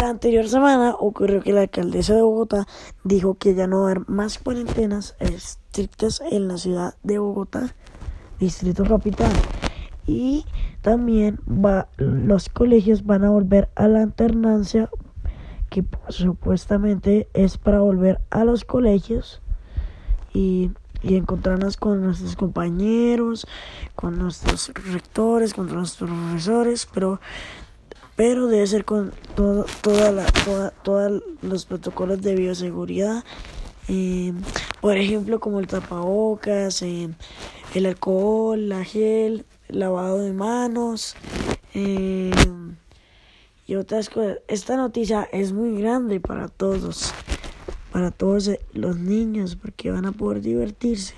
La anterior semana ocurrió que la alcaldesa de Bogotá dijo que ya no va a haber más cuarentenas estrictas en la ciudad de Bogotá, distrito capital. Y también va, los colegios van a volver a la alternancia, que supuestamente es para volver a los colegios y, y encontrarnos con nuestros compañeros, con nuestros rectores, con nuestros profesores, pero pero debe ser con todo, toda la, toda, todos los protocolos de bioseguridad, eh, por ejemplo como el tapabocas, eh, el alcohol, la gel, lavado de manos eh, y otras cosas. Esta noticia es muy grande para todos, para todos los niños, porque van a poder divertirse.